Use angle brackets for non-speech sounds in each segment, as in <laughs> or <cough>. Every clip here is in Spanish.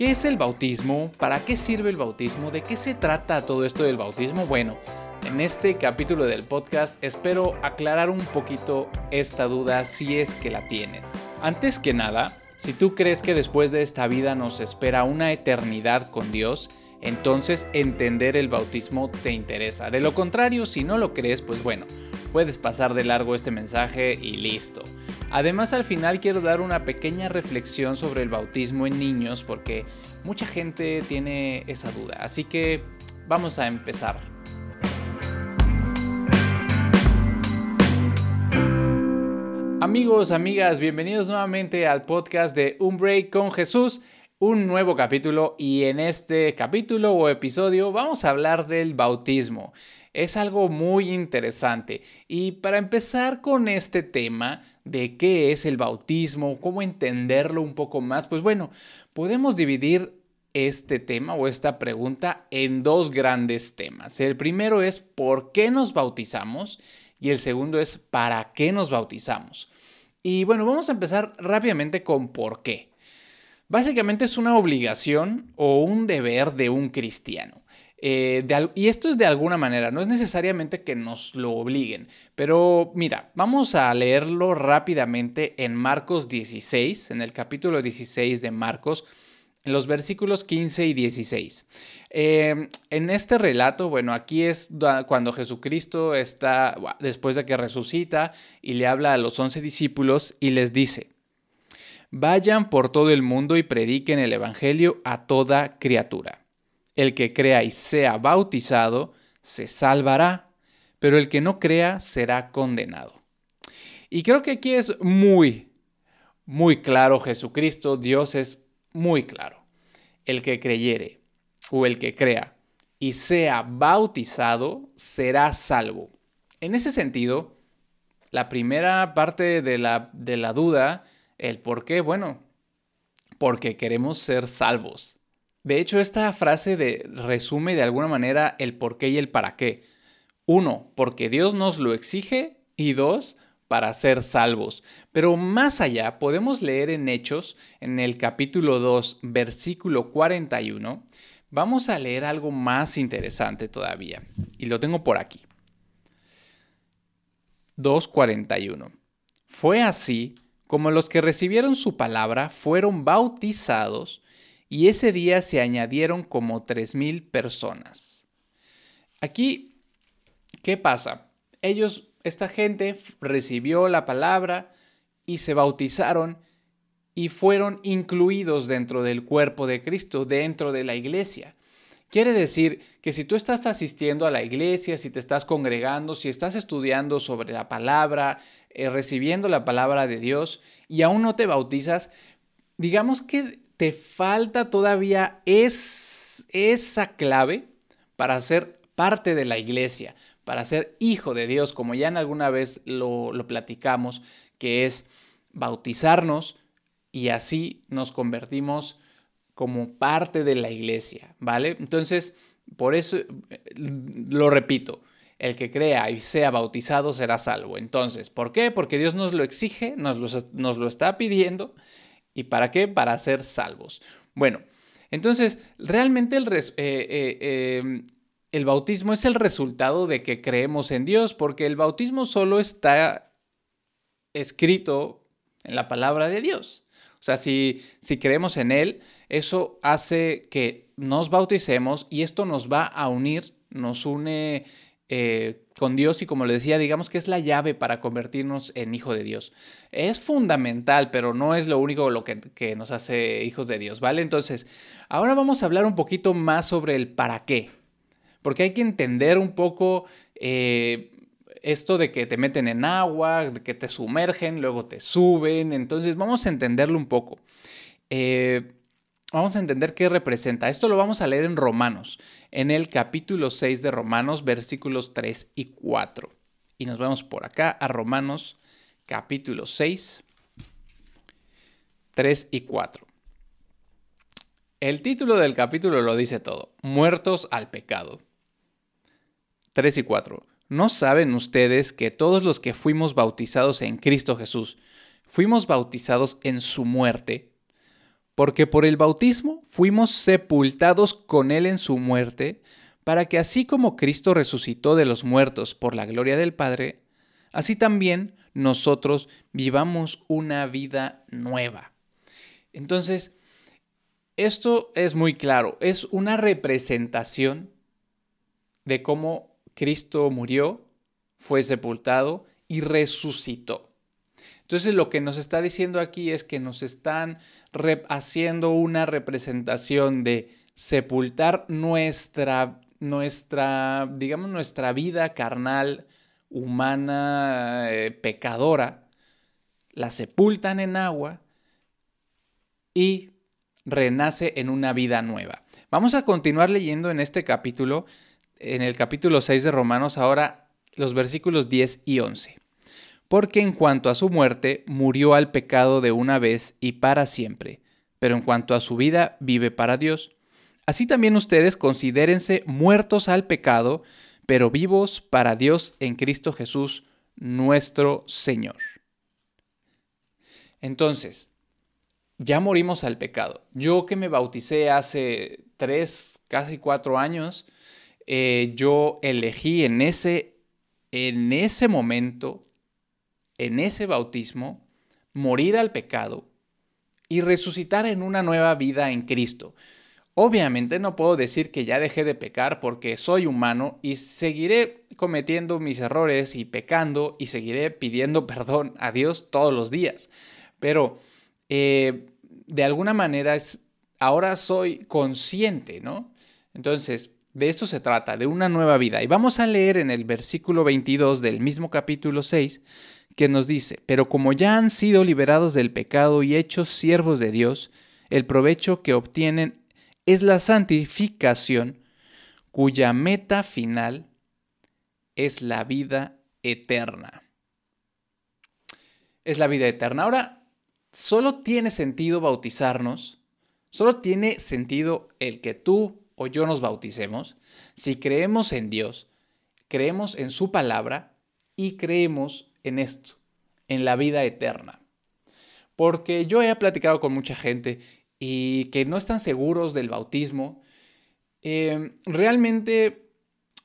¿Qué es el bautismo? ¿Para qué sirve el bautismo? ¿De qué se trata todo esto del bautismo? Bueno, en este capítulo del podcast espero aclarar un poquito esta duda si es que la tienes. Antes que nada, si tú crees que después de esta vida nos espera una eternidad con Dios, entonces entender el bautismo te interesa. De lo contrario, si no lo crees, pues bueno, puedes pasar de largo este mensaje y listo. Además, al final quiero dar una pequeña reflexión sobre el bautismo en niños porque mucha gente tiene esa duda. Así que vamos a empezar. Amigos, amigas, bienvenidos nuevamente al podcast de Un Break con Jesús un nuevo capítulo y en este capítulo o episodio vamos a hablar del bautismo. Es algo muy interesante y para empezar con este tema de qué es el bautismo, cómo entenderlo un poco más, pues bueno, podemos dividir este tema o esta pregunta en dos grandes temas. El primero es ¿por qué nos bautizamos? Y el segundo es ¿para qué nos bautizamos? Y bueno, vamos a empezar rápidamente con ¿por qué? Básicamente es una obligación o un deber de un cristiano. Eh, y esto es de alguna manera, no es necesariamente que nos lo obliguen, pero mira, vamos a leerlo rápidamente en Marcos 16, en el capítulo 16 de Marcos, en los versículos 15 y 16. Eh, en este relato, bueno, aquí es cuando Jesucristo está, después de que resucita y le habla a los once discípulos y les dice, Vayan por todo el mundo y prediquen el Evangelio a toda criatura. El que crea y sea bautizado se salvará, pero el que no crea será condenado. Y creo que aquí es muy, muy claro Jesucristo, Dios es muy claro. El que creyere o el que crea y sea bautizado será salvo. En ese sentido, la primera parte de la, de la duda ¿El por qué? Bueno, porque queremos ser salvos. De hecho, esta frase de, resume de alguna manera el por qué y el para qué. Uno, porque Dios nos lo exige y dos, para ser salvos. Pero más allá, podemos leer en Hechos, en el capítulo 2, versículo 41, vamos a leer algo más interesante todavía. Y lo tengo por aquí. 2.41. Fue así como los que recibieron su palabra fueron bautizados y ese día se añadieron como tres mil personas. Aquí, ¿qué pasa? Ellos, esta gente recibió la palabra y se bautizaron y fueron incluidos dentro del cuerpo de Cristo, dentro de la iglesia. Quiere decir que si tú estás asistiendo a la iglesia, si te estás congregando, si estás estudiando sobre la palabra, eh, recibiendo la palabra de Dios y aún no te bautizas, digamos que te falta todavía es, esa clave para ser parte de la iglesia, para ser hijo de Dios, como ya en alguna vez lo, platicamos, que es bautizarnos y así nos convertimos como parte de la iglesia, ¿vale? Entonces, por eso lo repito, el que crea y sea bautizado será salvo. Entonces, ¿por qué? Porque Dios nos lo exige, nos lo está pidiendo. ¿Y para qué? Para ser salvos. Bueno, entonces, realmente el, eh, eh, em, el bautismo es el resultado de que creemos en Dios, porque el bautismo solo está escrito en la palabra de Dios. O sea, si, si creemos en Él, eso hace que nos bauticemos y esto nos va a unir, nos une eh, con Dios y como le decía, digamos que es la llave para convertirnos en hijo de Dios. Es fundamental, pero no es lo único lo que, nos hace hijos de Dios, ¿vale? Entonces, ahora vamos a hablar un poquito más sobre el para qué, porque hay que entender un poco... Eh, esto de que te meten en agua, de que te sumergen, luego te suben. Entonces vamos a entenderlo un poco. Eh, vamos a entender qué representa. Esto lo vamos a leer en Romanos, en el capítulo 6 de Romanos, versículos 3 y 4. Y nos vemos por acá a Romanos capítulo 6, 3 y 4. El título del capítulo lo dice todo, muertos al pecado. 3 y 4. ¿No saben ustedes que todos los que fuimos bautizados en Cristo Jesús, fuimos bautizados en su muerte? Porque por el bautismo fuimos sepultados con Él en su muerte, para que así como Cristo resucitó de los muertos por la gloria del Padre, así también nosotros vivamos una vida nueva. Entonces, esto es muy claro, es una representación de cómo Cristo murió, fue sepultado y resucitó. Entonces lo que nos está diciendo aquí es que nos están haciendo una representación de sepultar nuestra, nuestra, digamos, nuestra vida carnal, humana, eh, pecadora, la sepultan en agua y renace en una vida nueva. Vamos a continuar leyendo en este capítulo, en el capítulo 6 de Romanos, ahora los versículos 10 y 11 porque en cuanto a su muerte, murió al pecado de una vez y para siempre, pero en cuanto a su vida, vive para Dios. Así también ustedes considérense muertos al pecado, pero vivos para Dios en Cristo Jesús, nuestro Señor. Entonces, ya morimos al pecado. Yo que me bauticé hace tres, casi cuatro años, eh, yo elegí en ese, en ese momento en ese bautismo, morir al pecado y resucitar en una nueva vida en Cristo. Obviamente no puedo decir que ya dejé de pecar porque soy humano y seguiré cometiendo mis errores y pecando y seguiré pidiendo <laughs> perdón a Dios todos los días. Pero eh, de alguna manera es, ahora soy consciente, ¿no? Entonces, de esto se trata, de una nueva vida. Y vamos a leer en el versículo 22 del mismo capítulo 6 que nos dice, pero como ya han sido liberados del pecado y hechos siervos de Dios, el provecho que obtienen es la santificación, cuya meta final es la vida eterna. Es la vida eterna. Ahora, solo tiene sentido bautizarnos, solo tiene sentido el que tú o yo nos bauticemos si creemos en Dios, creemos en su palabra y creemos en esto, en la vida eterna. Porque yo he platicado con mucha gente y que no están seguros del bautismo. Em, realmente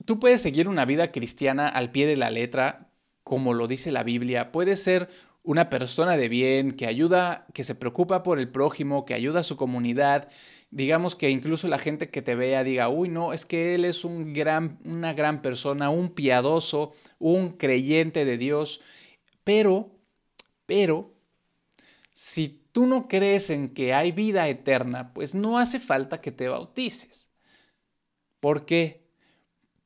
tú puedes seguir una vida cristiana al pie de la letra, como lo dice la Biblia. Puedes ser una persona de bien, que ayuda, que se preocupa por el prójimo, que ayuda a su comunidad. Digamos que incluso la gente que te vea diga, uy, no, es que él es un gran, una gran persona, un piadoso, un creyente de Dios. Pero, pero, si tú no crees en que hay vida eterna, pues no hace falta que te bautices. ¿Por qué?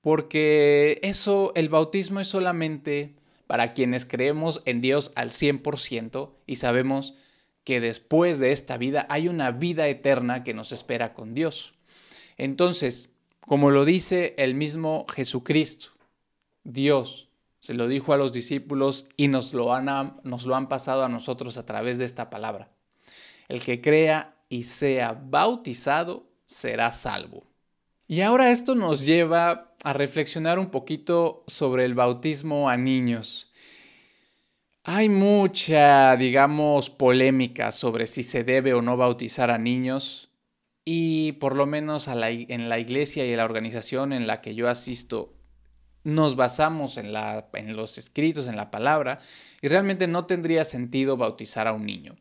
Porque eso, el bautismo es solamente para quienes creemos en Dios al 100% y sabemos que después de esta vida hay una vida eterna que nos espera con Dios. Entonces, como lo dice el mismo Jesucristo, Dios se lo dijo a los discípulos y nos lo han, nos lo han pasado a nosotros a través de esta palabra. El que crea y sea bautizado será salvo. Y ahora esto nos lleva a reflexionar un poquito sobre el bautismo a niños. Hay mucha, digamos, polémica sobre si se debe o no bautizar a niños y por lo menos en la iglesia y en la organización en la que yo asisto nos basamos en, los escritos, en la palabra, y realmente no tendría sentido bautizar a un niño.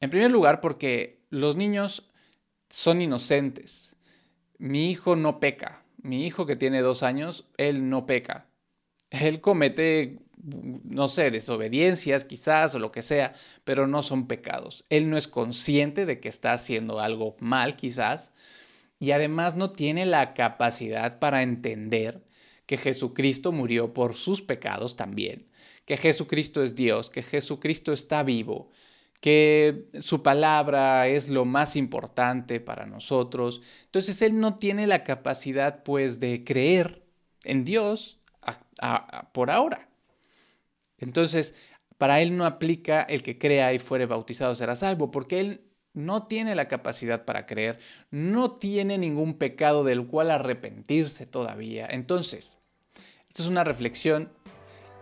En primer lugar, porque los niños son inocentes, mi hijo no peca. Mi hijo que tiene dos años, él no peca. Él comete, no sé, desobediencias quizás o lo que sea, pero no son pecados. Él no es consciente de que está haciendo algo mal quizás y además no tiene la capacidad para entender que Jesucristo murió por sus pecados también, que Jesucristo es Dios, que Jesucristo está vivo, que su palabra es lo más importante para nosotros. Entonces él no tiene la capacidad pues de creer en Dios por ahora. Entonces, para él no aplica el que crea y fuere bautizado será salvo, porque él no tiene la capacidad para creer, no tiene ningún pecado del cual arrepentirse todavía. Entonces, esto es una reflexión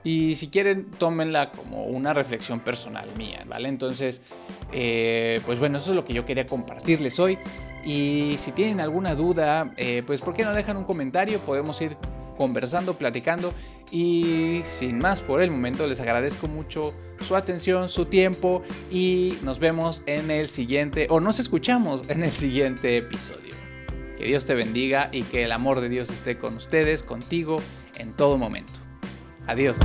Y si quieren, tómenla como una reflexión personal mía, ¿vale? Entonces, eh, pues bueno, eso es lo que yo quería compartirles hoy. Y si tienen alguna duda, eh, pues ¿por qué no dejan un comentario? Podemos ir conversando, platicando. Y sin más por el momento, les agradezco mucho su atención, su tiempo y nos vemos en el siguiente, o nos escuchamos en el siguiente episodio. Que Dios te bendiga y que el amor de Dios esté con ustedes, contigo, en todo momento. Adiós.